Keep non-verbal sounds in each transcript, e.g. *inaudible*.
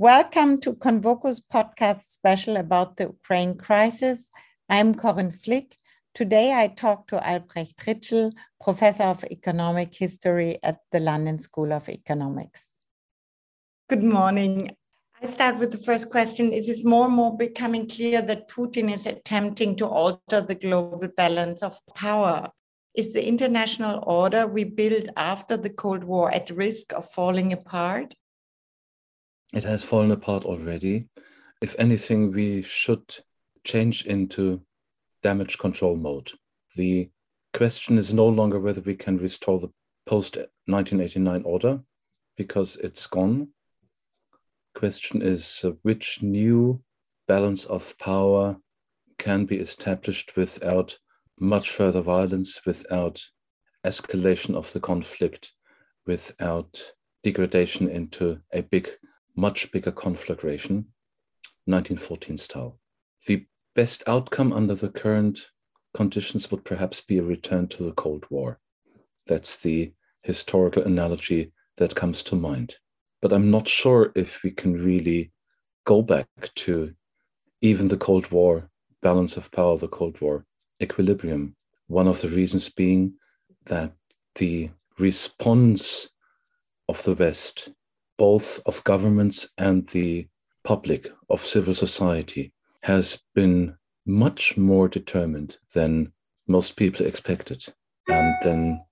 Welcome to Convoco's podcast special about the Ukraine crisis. I'm Corinne Flick. Today I talk to Albrecht Ritschl, professor of economic history at the London School of Economics. Good morning. I start with the first question. It is more and more becoming clear that Putin is attempting to alter the global balance of power. Is the international order we built after the Cold War at risk of falling apart? It has fallen apart already. If anything, we should change into damage control mode. The question is no longer whether we can restore the post 1989 order because it's gone. Question is uh, which new balance of power can be established without much further violence, without escalation of the conflict, without degradation into a big much bigger conflagration, 1914 style. The best outcome under the current conditions would perhaps be a return to the Cold War. That's the historical analogy that comes to mind. But I'm not sure if we can really go back to even the Cold War balance of power, the Cold War equilibrium. One of the reasons being that the response of the West both of governments and the public, of civil society, has been much more determined than most people expected, and than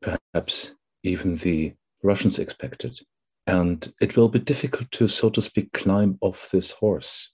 perhaps even the Russians expected. And it will be difficult to, so to speak, climb off this horse.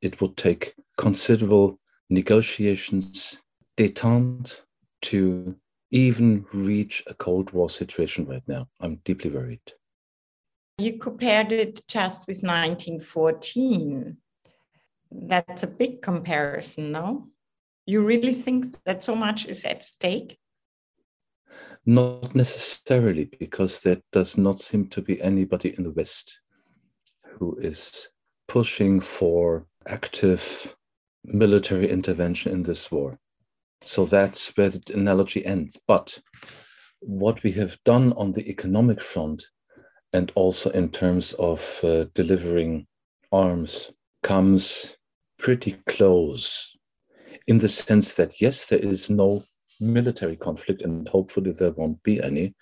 It would take considerable negotiations, detente, to even reach a Cold War situation right now. I'm deeply worried. You compared it just with 1914. That's a big comparison, no? You really think that so much is at stake? Not necessarily, because there does not seem to be anybody in the West who is pushing for active military intervention in this war. So that's where the analogy ends. But what we have done on the economic front and also in terms of uh, delivering arms comes pretty close in the sense that yes there is no military conflict and hopefully there won't be any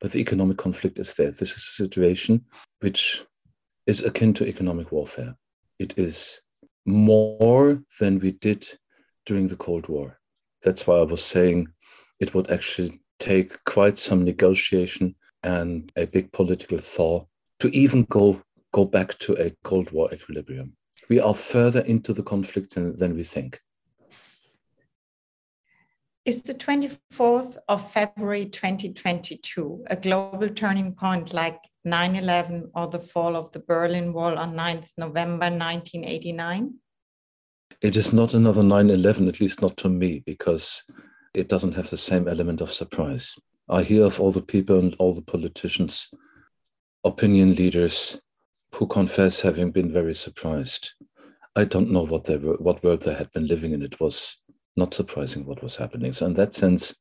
but the economic conflict is there. This is a situation which is akin to economic warfare. It is more than we did during the cold war. That's why i was saying it would actually take quite some negotiation and a big political thaw to even go go back to a Cold War equilibrium. We are further into the conflict than, than we think. Is the 24th of February 2022 a global turning point like 9 11 or the fall of the Berlin Wall on 9th November 1989? It is not another 9 11, at least not to me, because it doesn't have the same element of surprise. I hear of all the people and all the politicians, opinion leaders who confess having been very surprised. I don't know what they were, what world they had been living in. It was not surprising what was happening. So in that sense,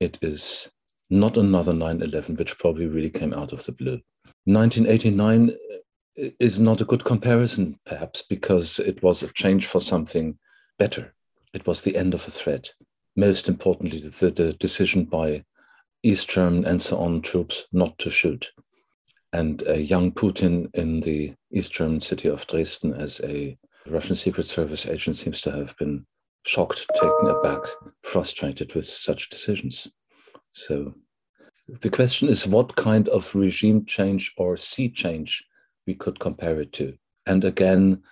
it is not another 9/11, which probably really came out of the blue. 1989 uh, is not a good comparison, perhaps, because it was a change for something better. It was the end of a threat. Most importantly, the, the decision by East German and so on troops not to shoot. And a young Putin in the East German city of Dresden, as a Russian Secret Service agent, seems to have been shocked, taken aback, frustrated with such decisions. So the question is what kind of regime change or sea change we could compare it to. And again,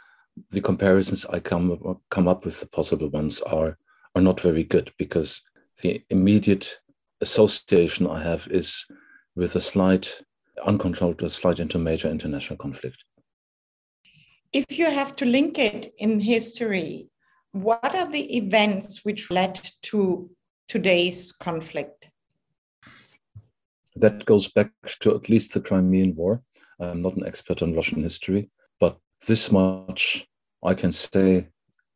the comparisons I come, come up with, the possible ones, are, are not very good because the immediate association I have is with a slight, uncontrolled, a slight into major international conflict. If you have to link it in history, what are the events which led to today's conflict? That goes back to at least the Crimean War. I'm not an expert on Russian history, but this much I can say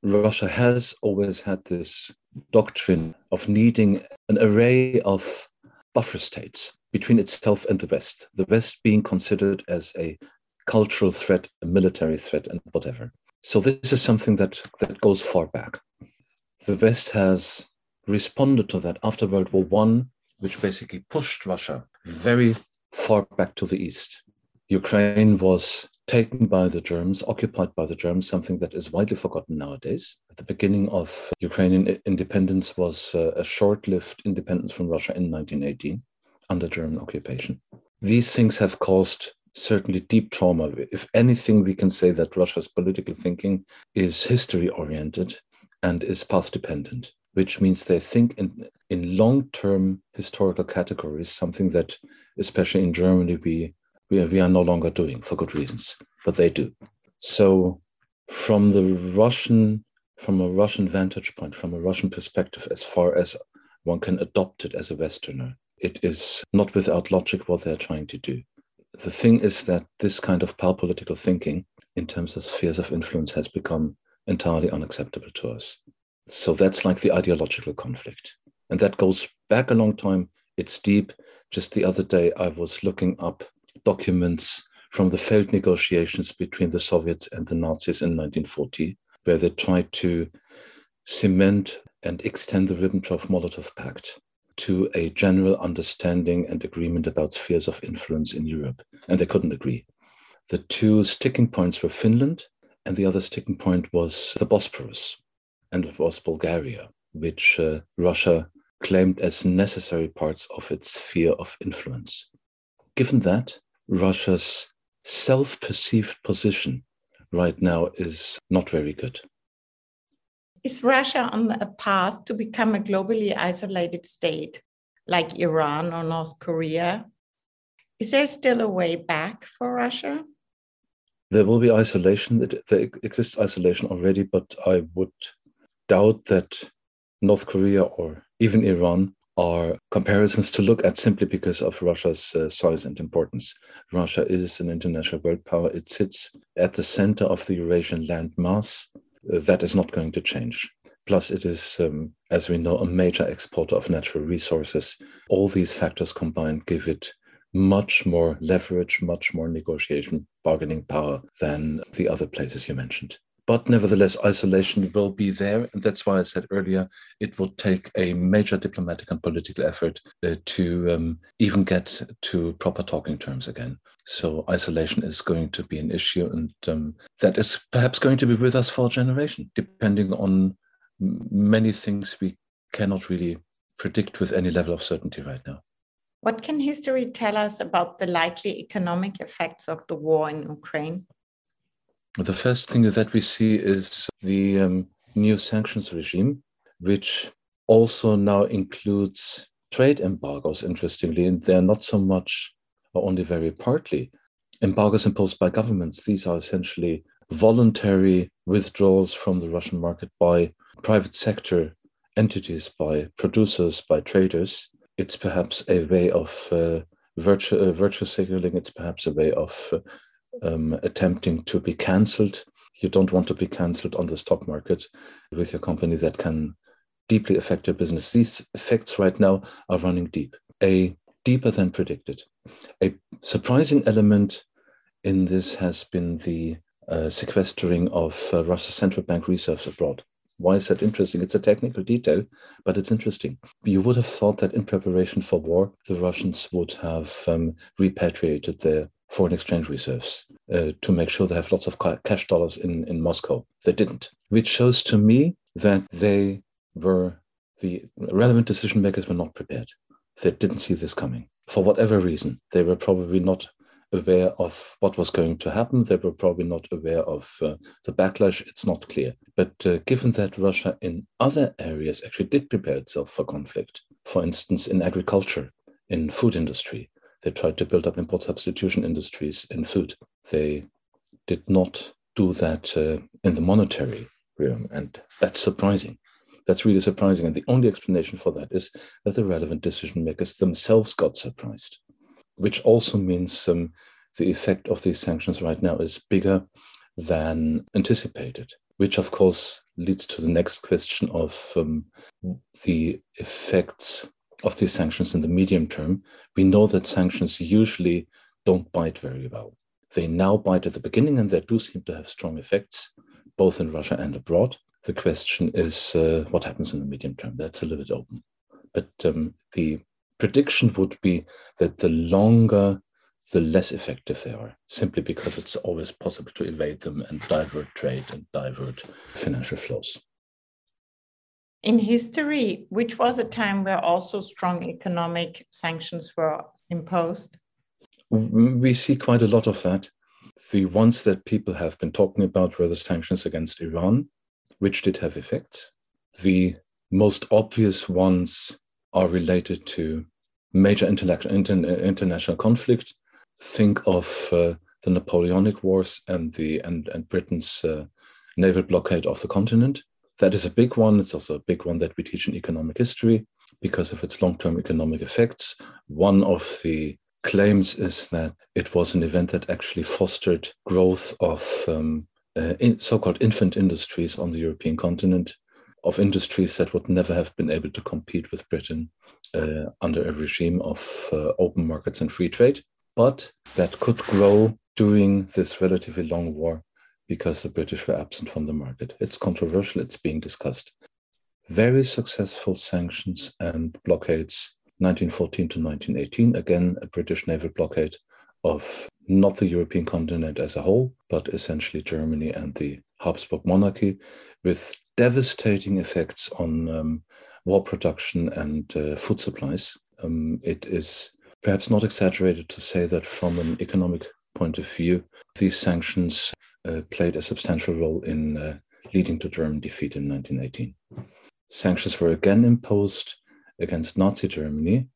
Russia has always had this doctrine of needing an array of buffer states between itself and the West, the West being considered as a cultural threat, a military threat, and whatever. So this is something that, that goes far back. The West has responded to that after World War One, which basically pushed Russia very far back to the east. Ukraine was taken by the Germans, occupied by the Germans, something that is widely forgotten nowadays. The beginning of Ukrainian independence was uh, a short-lived independence from Russia in 1918 under German occupation. These things have caused certainly deep trauma. If anything, we can say that Russia's political thinking is history oriented and is path dependent, which means they think in, in long term historical categories, something that, especially in Germany, we, we, are, we are no longer doing for good reasons, but they do. So, from the Russian, from a Russian vantage point, from a Russian perspective, as far as one can adopt it as a Westerner, it is not without logic what they're trying to do the thing is that this kind of power political thinking in terms of spheres of influence has become entirely unacceptable to us. So that's like the ideological conflict. And that goes back a long time. It's deep. Just the other day, I was looking up documents from the failed negotiations between the Soviets and the Nazis in 1940, where they tried to cement and extend the Ribbentrop Molotov Pact to a general understanding and agreement about spheres of influence in Europe, and they couldn't agree. The two sticking points were Finland, and the other sticking point was the Bosporus, and it was Bulgaria, which uh, Russia claimed as necessary parts of its sphere of influence. Given that, Russia's self perceived position right now is not very good. Is Russia on a path to become a globally isolated state like Iran or North Korea? Is there still a way back for Russia? There will be isolation. There exists isolation already, but I would doubt that North Korea or even Iran are comparisons to look at simply because of Russia's uh, size and importance. Russia is an international world power. It sits at the center of the Eurasian landmass that is not going to change. Plus, it is, um, as we know, a major exporter of natural resources. All these factors combined give it much more leverage, much more negotiation, bargaining power than the other places you mentioned. But nevertheless, isolation will be there. And that's why I said earlier it will take a major diplomatic and political effort uh, to um, even get to proper talking terms again. So isolation is going to be an issue. And um, that is perhaps going to be with us for a generation, depending on many things we cannot really predict with any level of certainty right now. What can history tell us about the likely economic effects of the war in Ukraine? The first thing that we see is the um, new sanctions regime, which also now includes trade embargoes, interestingly, and they're not so much, or only very partly, embargoes imposed by governments. These are essentially voluntary withdrawals from the Russian market by private sector entities, by producers, by traders. It's perhaps a way of uh, virtue, uh, virtue signaling, it's perhaps a way of uh, um, attempting to be cancelled. You don't want to be cancelled on the stock market with your company that can deeply affect your business. These effects right now are running deep, a deeper than predicted. A surprising element in this has been the uh, sequestering of uh, Russia's central bank reserves abroad. Why is that interesting? It's a technical detail, but it's interesting. You would have thought that in preparation for war, the Russians would have um, repatriated their foreign exchange reserves uh, to make sure they have lots of cash dollars in, in Moscow. They didn't, which shows to me that they were the relevant decision makers were not prepared. They didn't see this coming for whatever reason. They were probably not aware of what was going to happen. They were probably not aware of uh, the backlash. It's not clear. But uh, given that Russia in other areas actually did prepare itself for conflict, for instance, in agriculture, in food industry, they tried to build up import substitution industries in food. They did not do that uh, in the monetary realm. And that's surprising. That's really surprising. And the only explanation for that is that the relevant decision makers themselves got surprised, which also means um, the effect of these sanctions right now is bigger than anticipated, which of course leads to the next question of um, the effects of these sanctions in the medium term, we know that sanctions usually don't bite very well. They now bite at the beginning, and they do seem to have strong effects, both in Russia and abroad. The question is uh, what happens in the medium term. That's a little bit open. But um, the prediction would be that the longer, the less effective they are, simply because it's always possible to evade them and divert trade and divert financial flows. In history, which was a time where also strong economic sanctions were imposed? We see quite a lot of that. The ones that people have been talking about were the sanctions against Iran, which did have effects. The most obvious ones are related to major international conflict. Think of uh, the Napoleonic Wars and the and, and Britain's uh, naval blockade of the continent. That is a big one. It's also a big one that we teach in economic history because of its long-term economic effects. One of the claims is that it was an event that actually fostered growth of um, uh, in so-called infant industries on the European continent, of industries that would never have been able to compete with Britain uh, under a regime of uh, open markets and free trade, but that could grow during this relatively long war because the British were absent from the market. It's controversial, it's being discussed. Very successful sanctions and blockades, 1914 to 1918, again, a British naval blockade of not the European continent as a whole, but essentially Germany and the Habsburg monarchy, with devastating effects on um, war production and uh, food supplies. Um, it is perhaps not exaggerated to say that from an economic point of view, these sanctions uh, played a substantial role in uh, leading to German defeat in 1918. Sanctions were again imposed against Nazi Germany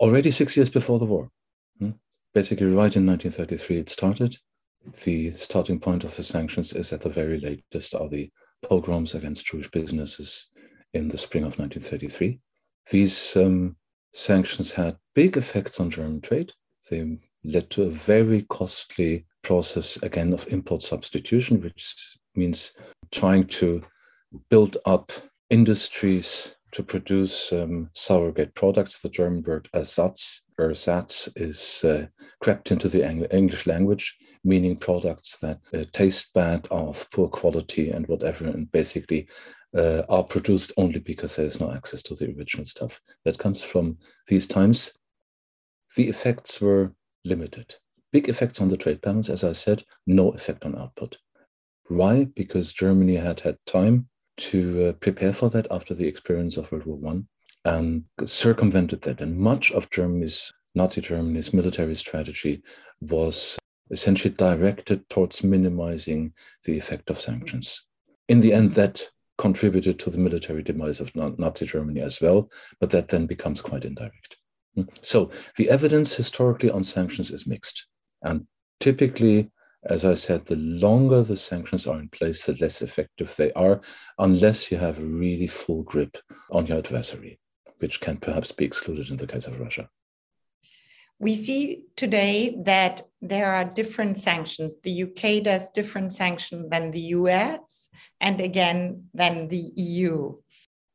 already six years before the war. Hmm? Basically, right in 1933, it started. The starting point of the sanctions is at the very latest are the pogroms against Jewish businesses in the spring of 1933. These um, sanctions had big effects on German trade. They led to a very costly process, again, of import substitution, which means trying to build up industries to produce um, surrogate products. The German word Ersatz, Ersatz is uh, crept into the Eng- English language, meaning products that uh, taste bad, are of poor quality, and whatever, and basically uh, are produced only because there is no access to the original stuff. That comes from these times. The effects were limited. Big effects on the trade balance, as I said, no effect on output. Why? Because Germany had had time to uh, prepare for that after the experience of World War One and circumvented that. And much of Germany's, Nazi Germany's military strategy was essentially directed towards minimizing the effect of sanctions. In the end, that contributed to the military demise of Nazi Germany as well, but that then becomes quite indirect. Hmm. So the evidence historically on sanctions is mixed. And typically, as I said, the longer the sanctions are in place, the less effective they are, unless you have a really full grip on your adversary, which can perhaps be excluded in the case of Russia. We see today that there are different sanctions. The UK does different sanctions than the US and again than the EU.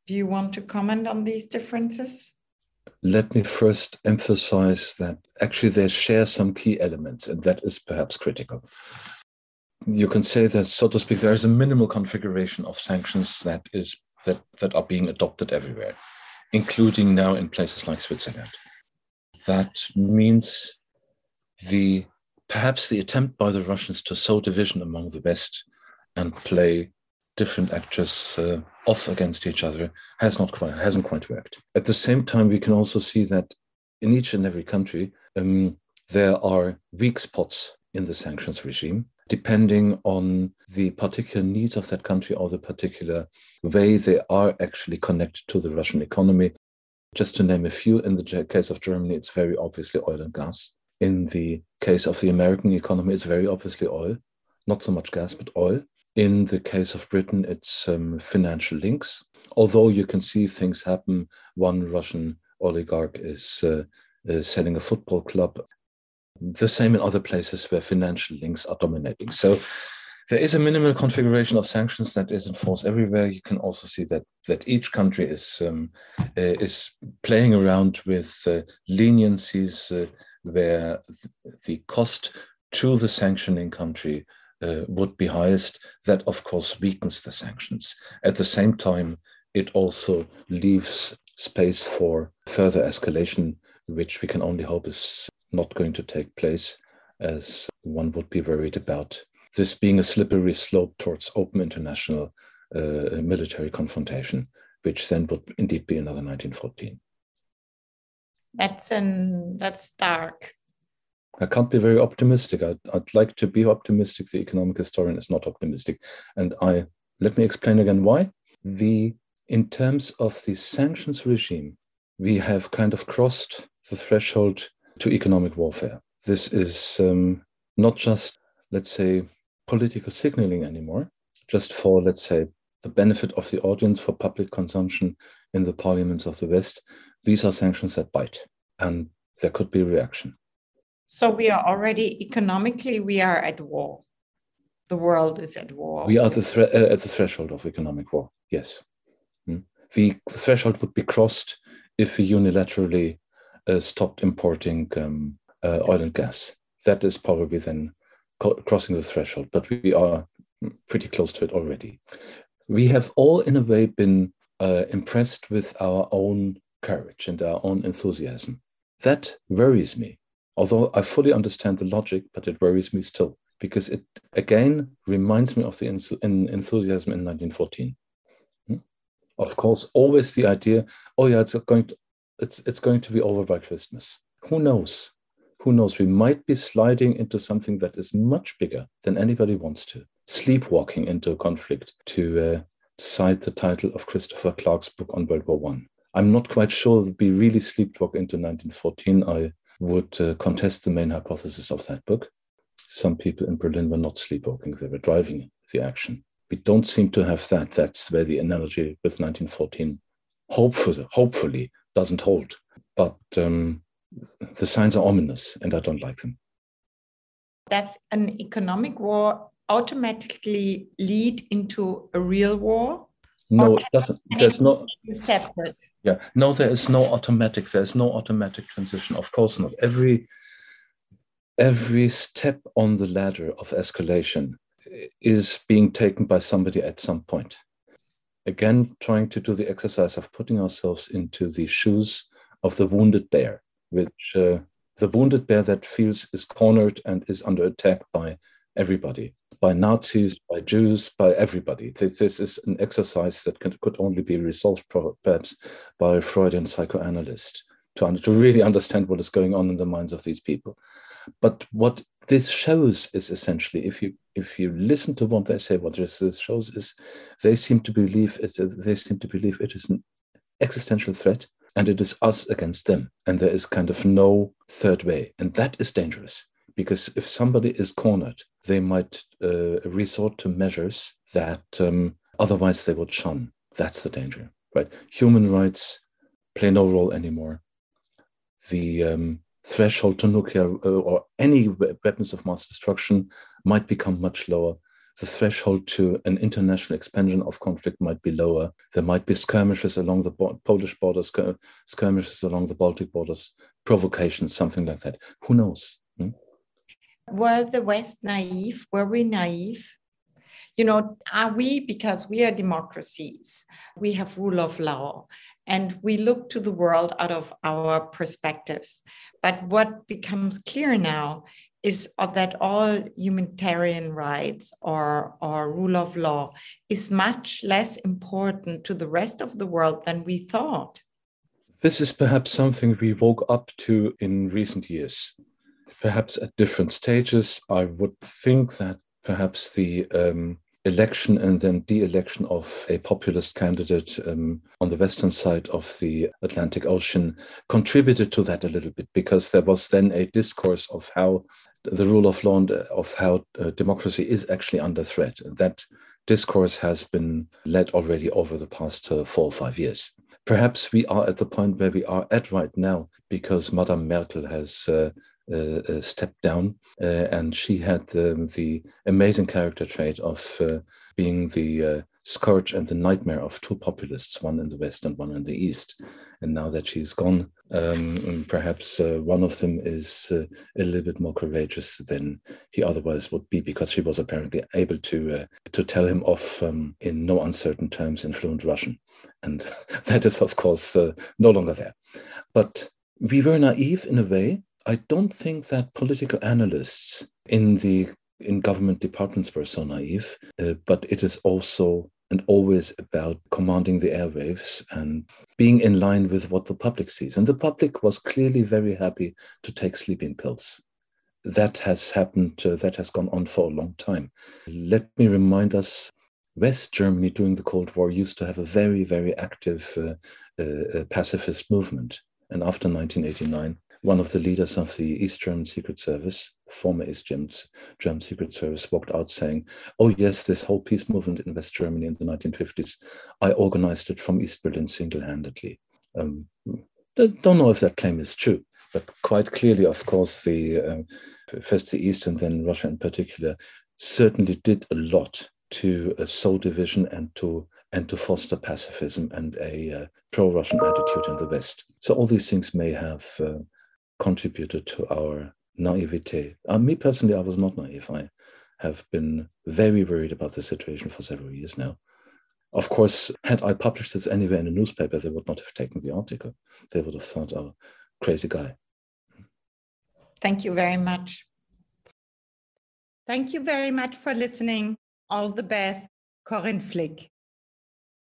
Do you want to comment on these differences? Let me first emphasize that actually they share some key elements, and that is perhaps critical. You can say that, so to speak, there is a minimal configuration of sanctions that is that, that are being adopted everywhere, including now in places like Switzerland. That means the perhaps the attempt by the Russians to sow division among the West and play different actors uh, off against each other has not quite hasn't quite worked. At the same time, we can also see that in each and every country um, there are weak spots in the sanctions regime, depending on the particular needs of that country or the particular way they are actually connected to the Russian economy. Just to name a few, in the case of Germany, it's very obviously oil and gas. In the case of the American economy, it's very obviously oil, not so much gas, but oil. In the case of Britain, it's um, financial links. Although you can see things happen, one Russian oligarch is, uh, is selling a football club. The same in other places where financial links are dominating. So there is a minimal configuration of sanctions that is enforced everywhere. You can also see that that each country is um, uh, is playing around with uh, leniencies uh, where the cost to the sanctioning country uh, would be highest. That, of course, weakens the sanctions. At the same time, it also leaves space for further escalation, which we can only hope is not going to take place, as one would be worried about this being a slippery slope towards open international uh, military confrontation, which then would indeed be another 1914. That's an that's dark. I can't be very optimistic. I'd, I'd like to be optimistic. The economic historian is not optimistic, and I let me explain again why. The in terms of the sanctions regime, we have kind of crossed the threshold to economic warfare. This is um, not just, let's say, political signaling anymore, just for, let's say, the benefit of the audience for public consumption in the parliaments of the West. These are sanctions that bite, and there could be a reaction. So we are already economically, we are at war. The world is at war. We are the thre- uh, at the threshold of economic war. Yes, hmm? the threshold would be crossed if we unilaterally uh, stopped importing um, uh, oil and gas. That is probably then crossing the threshold, but we are pretty close to it already. We have all, in a way, been uh, impressed with our own courage and our own enthusiasm. That worries me, although I fully understand the logic, but it worries me still because it again reminds me of the enthusiasm in 1914. Hmm? Of course, always the idea, oh yeah, it's going to, it's it's going to be over by Christmas. Who knows? who knows, we might be sliding into something that is much bigger than anybody wants to. Sleepwalking into a conflict, to uh, cite the title of Christopher Clark's book on World War One. I'm not quite sure that we really sleepwalk into 1914. I would uh, contest the main hypothesis of that book. Some people in Berlin were not sleepwalking, they were driving the action. We don't seem to have that. That's where the analogy with 1914 hopefully, hopefully doesn't hold. But um, the signs are ominous and I don't like them. Does an economic war automatically lead into a real war? No, it doesn't. There's no separate. Yeah, no, there is no automatic. There's no automatic transition. Of course not. Every every step on the ladder of escalation is being taken by somebody at some point. Again, trying to do the exercise of putting ourselves into the shoes of the wounded bear which uh, the wounded bear that feels is cornered and is under attack by everybody, by Nazis, by Jews, by everybody. This, this is an exercise that can, could only be resolved perhaps by a Freudian psychoanalyst to, to really understand what is going on in the minds of these people. But what this shows is essentially, if you if you listen to what they say, what this shows is they seem to believe it. They seem to believe it is an existential threat and it is us against them. And there is kind of no third way. And that is dangerous because if somebody is cornered, they might uh, resort to measures that um, otherwise they would shun. That's the danger, right? Human rights play no role anymore. The um, threshold to nuclear uh, or any weapons of mass destruction might become much lower the threshold to an international expansion of conflict might be lower. There might be skirmishes along the Polish borders, skirmishes along the Baltic borders, provocations, something like that. Who knows? Were the West naive? Were we naive? You know, are we, because we are democracies, we have rule of law, and we look to the world out of our perspectives. But what becomes clear now is that all humanitarian rights or, or rule of law is much less important to the rest of the world than we thought. This is perhaps something we woke up to in recent years. Perhaps at different stages, I would think that perhaps the um, election and then de-election of a populist candidate um, on the western side of the Atlantic Ocean contributed to that a little bit because there was then a discourse of how the rule of law and uh, of how uh, democracy is actually under threat. That discourse has been led already over the past uh, four or five years. Perhaps we are at the point where we are at right now because Madame Merkel has uh, stepped down, uh, and she had the, the, amazing character trait of uh, being the scourge and the nightmare of two populists, one in the west and one in the east. And now that she's gone, um, perhaps uh, one of them is uh, a little bit more courageous than he otherwise would be, because she was apparently able to uh, to tell him off um, in no uncertain terms in fluent Russian, and *laughs* that is of course no longer there. But we were naive in a way I don't think that political analysts in the in government departments were so naive, uh, but it is also and always about commanding the airwaves and being in line with what the public sees. And the public was clearly very happy to take sleeping pills. That has happened, uh, that has gone on for a long time. Let me remind us West Germany during the Cold War used to have a very, very active uh, uh, uh pacifist movement. And after 1989, one of the leaders of the East German Secret Service, former East German, Secret Service, walked out saying, Oh, yes, this whole peace movement in West Germany in the 1950s, I organized it from East Berlin single handedly. Um, don't know if that claim is true, but quite clearly, of course, the uh, first the East and then Russia in particular certainly did a lot to uh, sow division and to and to foster pacifism and a uh, pro-Russian attitude in the West. So all these things may have uh, contributed to our naivete. Uh, me personally, I was not naive. I have been very worried about the situation for several years now. Of course, had I published this anywhere in a newspaper, they would not have taken the article. They would have thought, oh, crazy guy. Thank you very much. Thank you very much for listening. All the best, Corinne Flick.